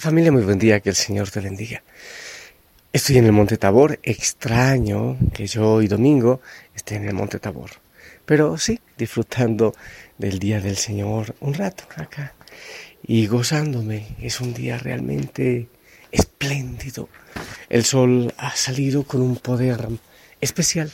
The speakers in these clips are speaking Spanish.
Familia, muy buen día, que el Señor te bendiga. Estoy en el Monte Tabor, extraño que yo hoy domingo esté en el Monte Tabor, pero sí, disfrutando del día del Señor un rato acá y gozándome. Es un día realmente espléndido. El sol ha salido con un poder especial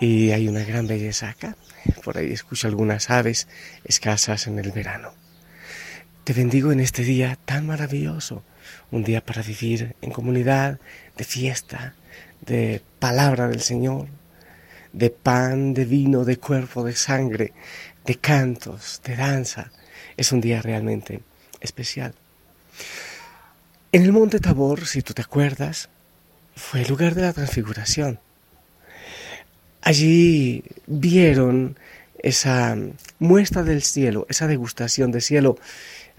y hay una gran belleza acá. Por ahí escucho algunas aves escasas en el verano. Te bendigo en este día tan maravilloso, un día para vivir en comunidad, de fiesta, de palabra del Señor, de pan, de vino, de cuerpo, de sangre, de cantos, de danza. Es un día realmente especial. En el monte Tabor, si tú te acuerdas, fue el lugar de la transfiguración. Allí vieron esa muestra del cielo, esa degustación del cielo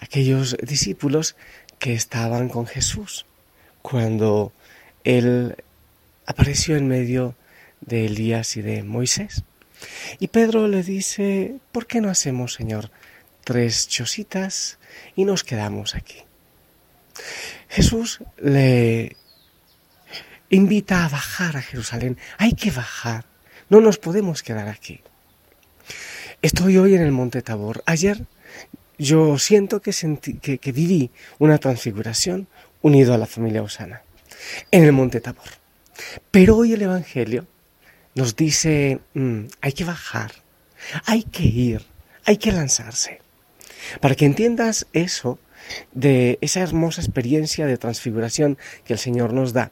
aquellos discípulos que estaban con Jesús cuando Él apareció en medio de Elías y de Moisés. Y Pedro le dice, ¿por qué no hacemos, Señor, tres chocitas y nos quedamos aquí? Jesús le invita a bajar a Jerusalén. Hay que bajar. No nos podemos quedar aquí. Estoy hoy en el Monte Tabor. Ayer yo siento que, que, viví una transfiguración unido a la familia Osana en el Monte Tabor. Pero hoy el Evangelio nos dice, mm, hay que bajar, hay que ir, hay que lanzarse. Para que entiendas eso de esa hermosa experiencia de transfiguración que el Señor nos da.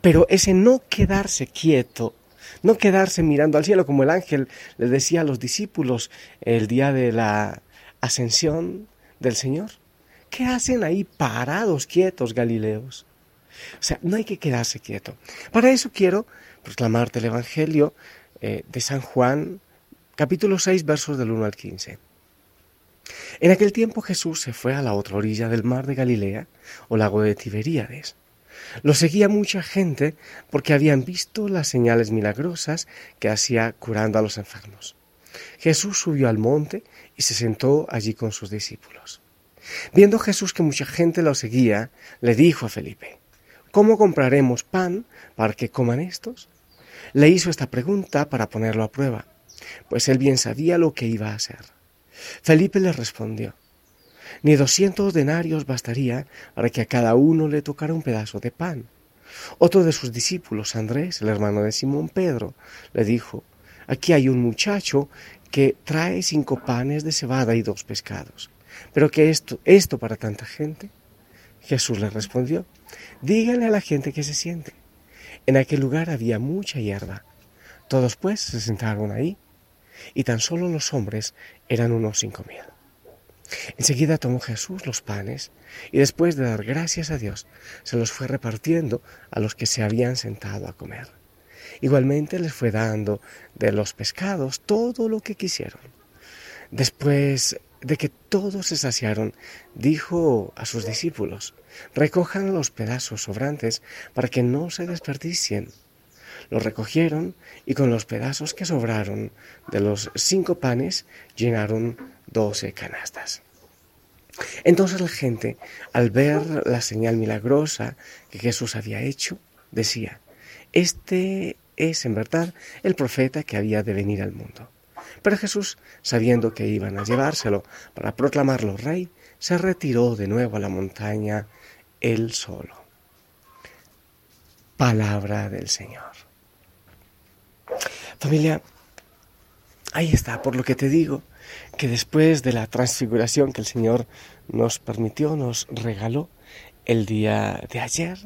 Pero ese no quedarse quieto, no quedarse mirando al cielo como el ángel le decía a los discípulos el día de la ascensión del Señor. ¿Qué hacen ahí parados, quietos, Galileos? O sea, no hay que quedarse quieto. Para eso quiero proclamarte el Evangelio eh, de San Juan, capítulo 6, versos del 1 al 15. En aquel tiempo Jesús se fue a la otra orilla del mar de Galilea, o lago de Tiberíades. Lo seguía mucha gente porque habían visto las señales milagrosas que hacía curando a los enfermos. Jesús subió al monte y se sentó allí con sus discípulos. Viendo Jesús que mucha gente lo seguía, le dijo a Felipe, ¿Cómo compraremos pan para que coman estos? Le hizo esta pregunta para ponerlo a prueba, pues él bien sabía lo que iba a hacer. Felipe le respondió, ni doscientos denarios bastaría para que a cada uno le tocara un pedazo de pan. Otro de sus discípulos, Andrés, el hermano de Simón Pedro, le dijo, Aquí hay un muchacho que trae cinco panes de cebada y dos pescados. Pero ¿qué esto, esto para tanta gente? Jesús le respondió, díganle a la gente que se siente. En aquel lugar había mucha hierba. Todos pues se sentaron ahí, y tan solo los hombres eran unos cinco mil. Enseguida tomó Jesús los panes, y después de dar gracias a Dios, se los fue repartiendo a los que se habían sentado a comer. Igualmente les fue dando de los pescados todo lo que quisieron. Después de que todos se saciaron, dijo a sus discípulos, recojan los pedazos sobrantes para que no se desperdicien. Los recogieron y con los pedazos que sobraron de los cinco panes llenaron doce canastas. Entonces la gente, al ver la señal milagrosa que Jesús había hecho, decía, Este es en verdad el profeta que había de venir al mundo. Pero Jesús, sabiendo que iban a llevárselo para proclamarlo rey, se retiró de nuevo a la montaña él solo. Palabra del Señor. Familia, ahí está, por lo que te digo, que después de la transfiguración que el Señor nos permitió, nos regaló el día de ayer,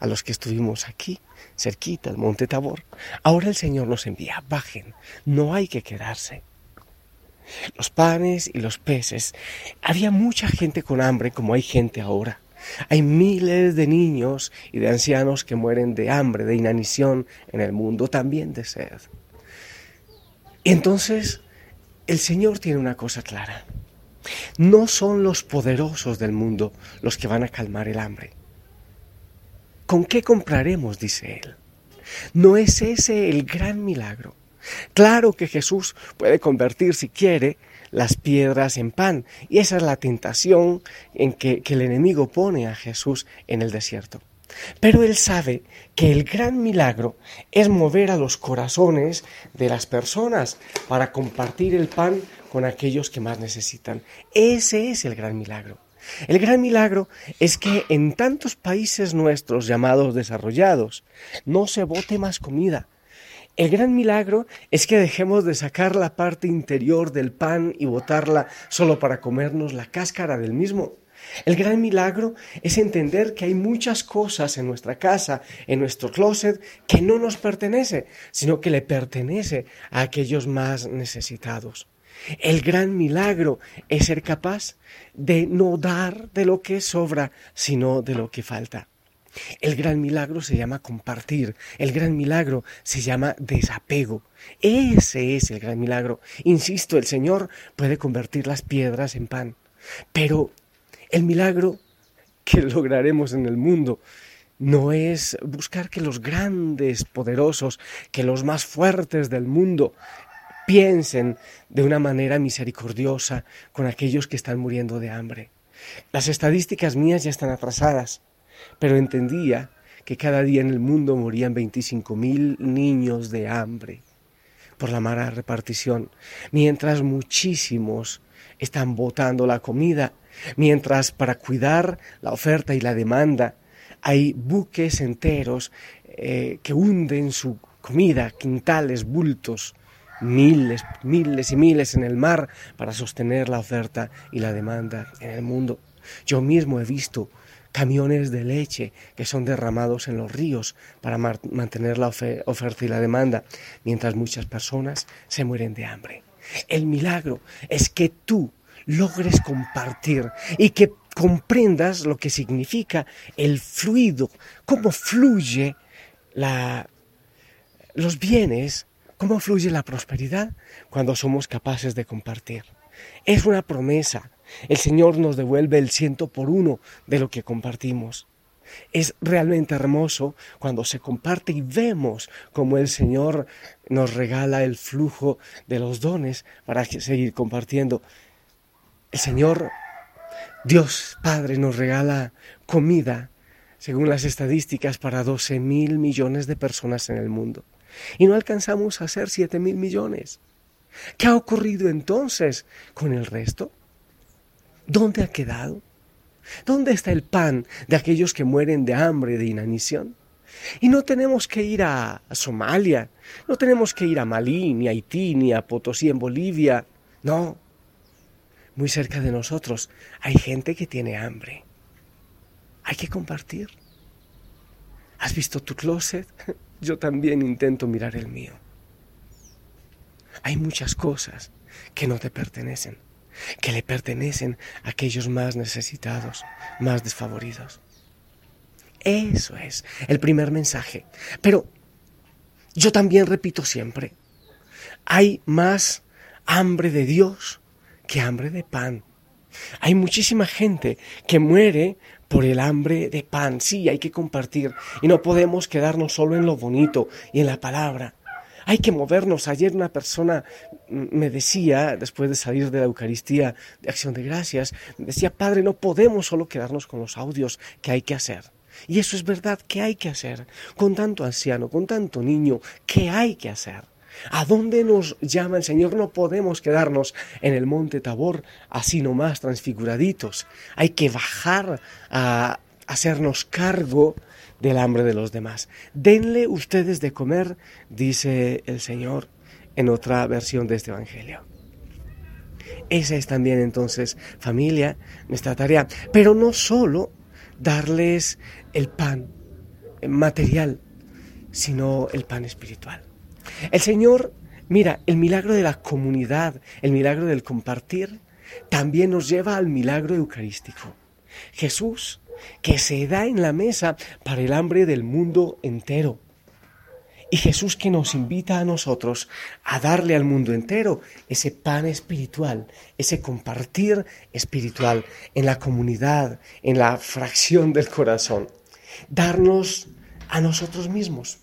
a los que estuvimos aquí, cerquita, al Monte Tabor, ahora el Señor nos envía, bajen, no hay que quedarse. Los panes y los peces, había mucha gente con hambre como hay gente ahora. Hay miles de niños y de ancianos que mueren de hambre, de inanición en el mundo, también de sed. Y entonces el Señor tiene una cosa clara. No son los poderosos del mundo los que van a calmar el hambre. ¿Con qué compraremos? dice él. ¿No es ese el gran milagro? Claro que Jesús puede convertir, si quiere, las piedras en pan. Y esa es la tentación en que, el enemigo pone a Jesús en el desierto. Pero él sabe que el gran milagro es mover a los corazones de las personas para compartir el pan con aquellos que más necesitan. Ese es el gran milagro. El gran milagro es que en tantos países nuestros llamados desarrollados no se bote más comida. El gran milagro es que dejemos de sacar la parte interior del pan y botarla solo para comernos la cáscara del mismo. El gran milagro es entender que hay muchas cosas en nuestra casa, en nuestro closet, que no nos pertenece, sino que le pertenece a aquellos más necesitados. El gran milagro es ser capaz de no dar de lo que sobra, sino de lo que falta. El gran milagro se llama compartir, el gran milagro se llama desapego. Ese es el gran milagro. Insisto, el Señor puede convertir las piedras en pan, pero el milagro que lograremos en el mundo no es buscar que los grandes, poderosos, que los más fuertes del mundo piensen de una manera misericordiosa con aquellos que están muriendo de hambre. Las estadísticas mías ya están atrasadas, pero entendía que cada día en el mundo morían 25.000 niños de hambre por la mala repartición, mientras muchísimos están botando la comida, mientras para cuidar la oferta y la demanda hay buques enteros eh, que hunden su comida, quintales, bultos, miles, miles y miles en el mar para sostener la oferta y la demanda en el mundo. Yo mismo he visto camiones de leche que son derramados en los ríos para mantener la oferta y la demanda, mientras muchas personas se mueren de hambre. El milagro es que tú logres compartir y que comprendas lo que significa el fluido, cómo fluye la, los bienes ¿Cómo fluye la prosperidad? Cuando somos capaces de compartir. Es una promesa. El Señor nos devuelve el ciento por uno de lo que compartimos. Es realmente hermoso cuando se comparte y vemos cómo el Señor nos regala el flujo de los dones para seguir compartiendo. El Señor, Dios Padre, nos regala comida, según las estadísticas, para 12 mil millones de personas en el mundo y no alcanzamos a ser siete mil millones. ¿Qué ha ocurrido entonces con el resto? ¿Dónde ha quedado? ¿Dónde está el pan de aquellos que mueren de hambre, de inanición? Y no tenemos que ir a, Somalia, no tenemos que ir a Malí, ni a Haití, ni a Potosí en Bolivia. No, muy cerca de nosotros hay gente que tiene hambre. Hay que compartir. ¿Has visto tu closet? yo también intento mirar el mío. Hay muchas cosas que no te pertenecen, que le pertenecen a aquellos más necesitados, más desfavoridos. Eso es el primer mensaje. Pero yo también repito siempre, hay más hambre de Dios que hambre de pan. Hay muchísima gente que muere por el hambre de pan. Sí, hay que compartir y no podemos quedarnos solo en lo bonito y en la palabra. Hay que movernos. Ayer una persona me decía, después de salir de la Eucaristía de Acción de Gracias, decía, Padre, no podemos solo quedarnos con los audios que hay que hacer. Y eso es verdad, ¿qué hay que hacer? Con tanto anciano, con tanto niño, ¿qué hay que hacer? ¿A dónde nos llama el Señor? No podemos quedarnos en el monte Tabor así nomás transfiguraditos. Hay que bajar a hacernos cargo del hambre de los demás. Denle ustedes de comer, dice el Señor en otra versión de este Evangelio. Esa es también entonces, familia, nuestra tarea. Pero no solo darles el pan material, sino el pan espiritual. El Señor, mira, el milagro de la comunidad, el milagro del compartir, también nos lleva al milagro eucarístico. Jesús, que se da en la mesa para el hambre del mundo entero. Y Jesús que nos invita a nosotros a darle al mundo entero ese pan espiritual, ese compartir espiritual en la comunidad, en la fracción del corazón. Darnos a nosotros mismos.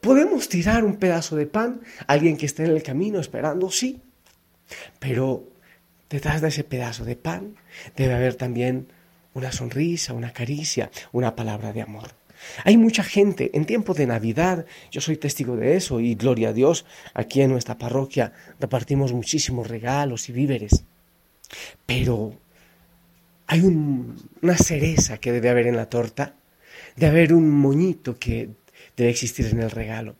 ¿Podemos tirar un pedazo de pan a alguien que esté en el camino esperando? Sí. Pero detrás de ese pedazo de pan debe haber también una sonrisa, una caricia, una palabra de amor. Hay mucha gente en tiempo de Navidad, yo soy testigo de eso y gloria a Dios, aquí en nuestra parroquia repartimos muchísimos regalos y víveres. Pero hay una cereza que debe haber en la torta, debe haber un moñito que debe existir en el regalo.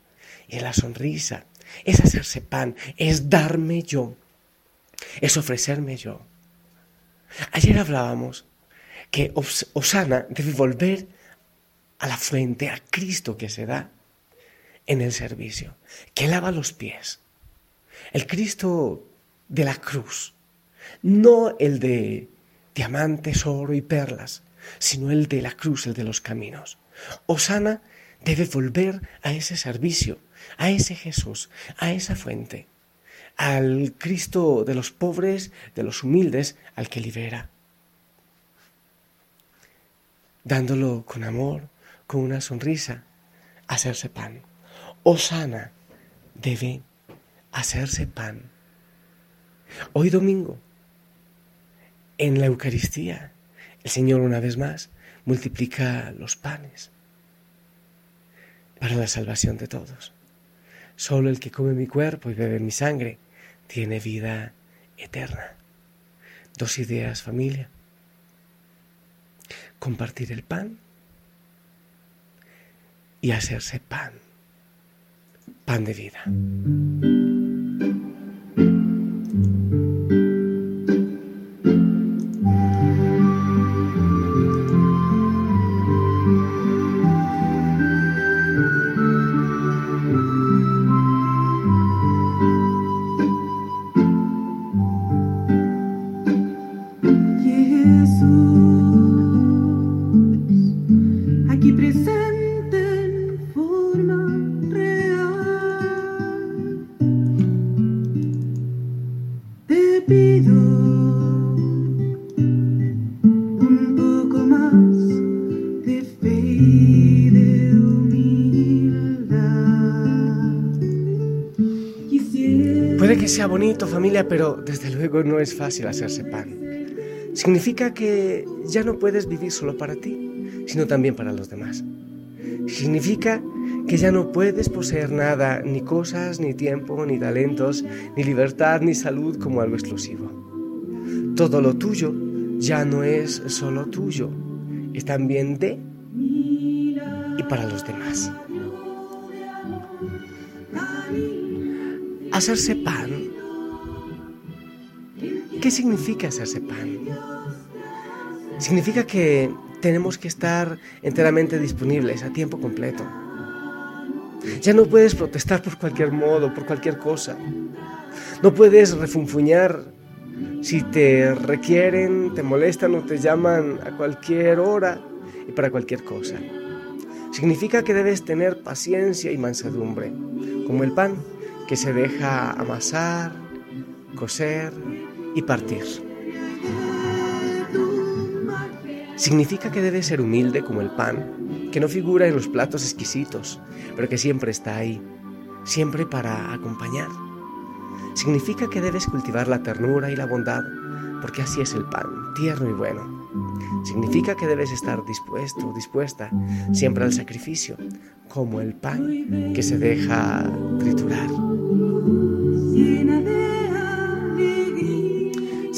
Y en la sonrisa es hacerse pan, es darme yo, es ofrecerme yo. Ayer hablábamos que Osana debe volver a la fuente, a Cristo que se da en el servicio, que lava los pies. El Cristo de la cruz, no el de diamantes, oro y perlas, sino el de la cruz, el de los caminos. Osana debe volver a ese servicio, a ese Jesús, a esa fuente, al Cristo de los pobres, de los humildes, al que libera, dándolo con amor, con una sonrisa, hacerse pan. Osana debe hacerse pan. Hoy domingo, en la Eucaristía, el Señor una vez más multiplica los panes para la salvación de todos. Solo el que come mi cuerpo y bebe mi sangre tiene vida eterna. Dos ideas, familia. Compartir el pan y hacerse pan, pan de vida. Puede que sea bonito familia, pero desde luego no es fácil hacerse pan. Significa que ya no puedes vivir solo para ti, sino también para los demás. Significa que ya no puedes poseer nada, ni cosas, ni tiempo, ni talentos, ni libertad, ni salud como algo exclusivo. Todo lo tuyo ya no es solo tuyo, es también de y para los demás. Hacerse pan. ¿Qué significa hacerse pan? Significa que tenemos que estar enteramente disponibles a tiempo completo. Ya no puedes protestar por cualquier modo, por cualquier cosa. No puedes refunfuñar si te requieren, te molestan o te llaman a cualquier hora y para cualquier cosa. Significa que debes tener paciencia y mansedumbre, como el pan que se deja amasar, coser y partir. Significa que debe ser humilde como el pan, que no figura en los platos exquisitos, pero que siempre está ahí, siempre para acompañar. Significa que debes cultivar la ternura y la bondad, porque así es el pan, tierno y bueno. Significa que debes estar dispuesto dispuesta siempre al sacrificio, como el pan que se deja triturar.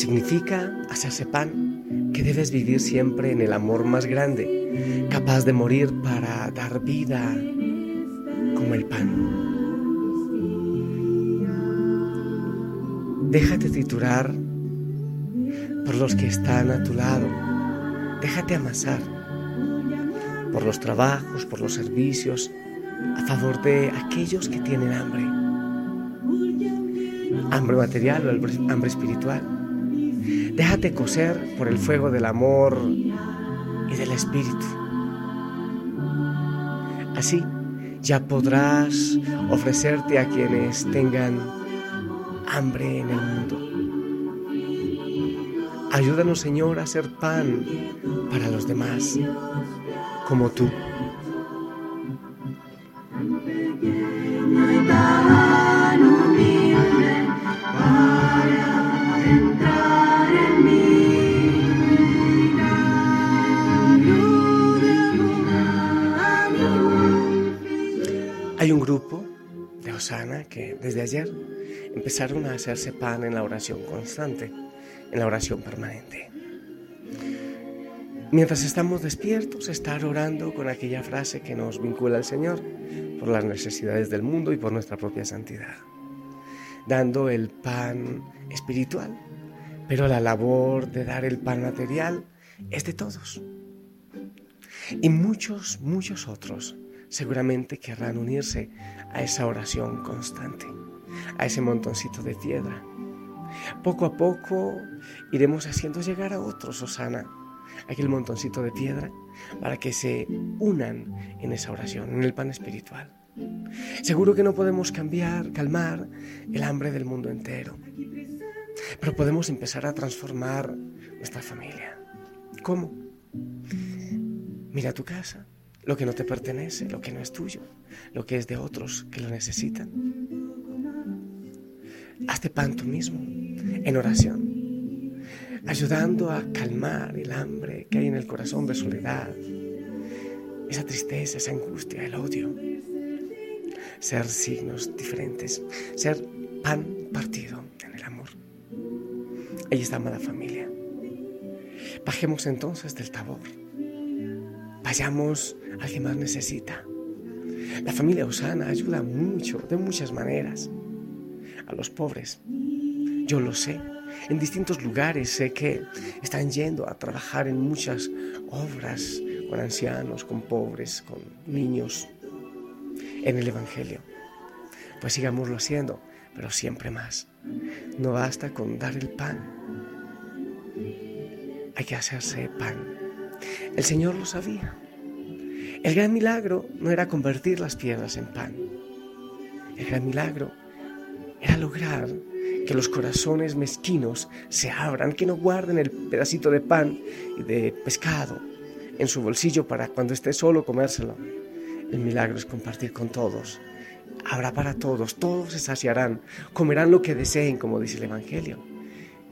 Significa hacerse pan que debes vivir siempre en el amor más grande, capaz de morir para dar vida como el pan. Déjate triturar por los que están a tu lado. Déjate amasar por los trabajos, por los servicios, a favor de aquellos que tienen hambre. Hambre material o hambre espiritual. Déjate coser por el fuego del amor y del espíritu. Así ya podrás ofrecerte a quienes tengan hambre en el mundo. Ayúdanos, Señor, a ser pan para los demás, como tú. Desde ayer empezaron a hacerse pan en la oración constante, en la oración permanente. Mientras estamos despiertos, estar orando con aquella frase que nos vincula al Señor por las necesidades del mundo y por nuestra propia santidad, dando el pan espiritual, pero la labor de dar el pan material es de todos. Y muchos, muchos otros seguramente querrán unirse a esa oración constante, a ese montoncito de piedra. Poco a poco iremos haciendo llegar a otros, Osana, aquel montoncito de piedra, para que se unan en esa oración, en el pan espiritual. Seguro que no podemos cambiar, calmar el hambre del mundo entero, pero podemos empezar a transformar nuestra familia. ¿Cómo? Mira tu casa, lo que no te pertenece, lo que no es tuyo, lo que es de otros que lo necesitan. Hazte pan tú mismo, en oración, ayudando a calmar el hambre que hay en el corazón de soledad, esa tristeza, esa angustia, el odio. Ser signos diferentes, ser pan partido en el amor. Ahí está, amada familia. Bajemos entonces del tabor vayamos al que más necesita. La familia Osana ayuda mucho, de muchas maneras, a los pobres. Yo lo sé. En distintos lugares sé que están yendo a trabajar en muchas obras con ancianos, con pobres, con niños, en el Evangelio. Pues sigámoslo haciendo, pero siempre más. No basta con dar el pan. Hay que hacerse pan. El Señor lo sabía. El gran milagro no era convertir las piedras en pan. El gran milagro era lograr que los corazones mezquinos se abran, que no guarden el pedacito de pan y de pescado en su bolsillo para cuando esté solo comérselo. El milagro es compartir con todos. Habrá para todos, todos se saciarán, comerán lo que deseen, como dice el Evangelio,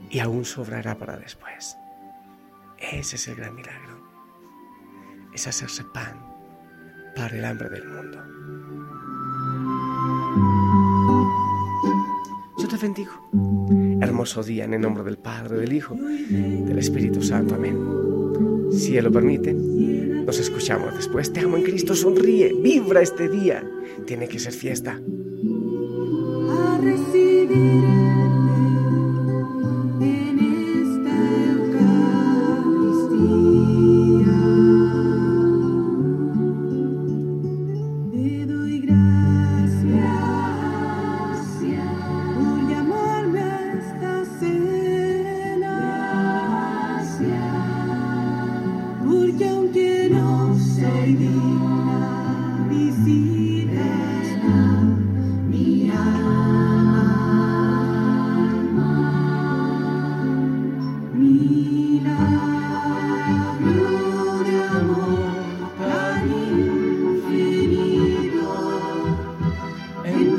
y aún sobrará para después. Ese es el gran milagro. Es hacerse pan para el hambre del mundo. Yo te bendigo. Hermoso día en el nombre del Padre, del Hijo, del Espíritu Santo. Amén. Si Él lo permite, nos escuchamos después. Te amo en Cristo, sonríe, vibra este día. Tiene que ser fiesta. A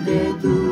dedo.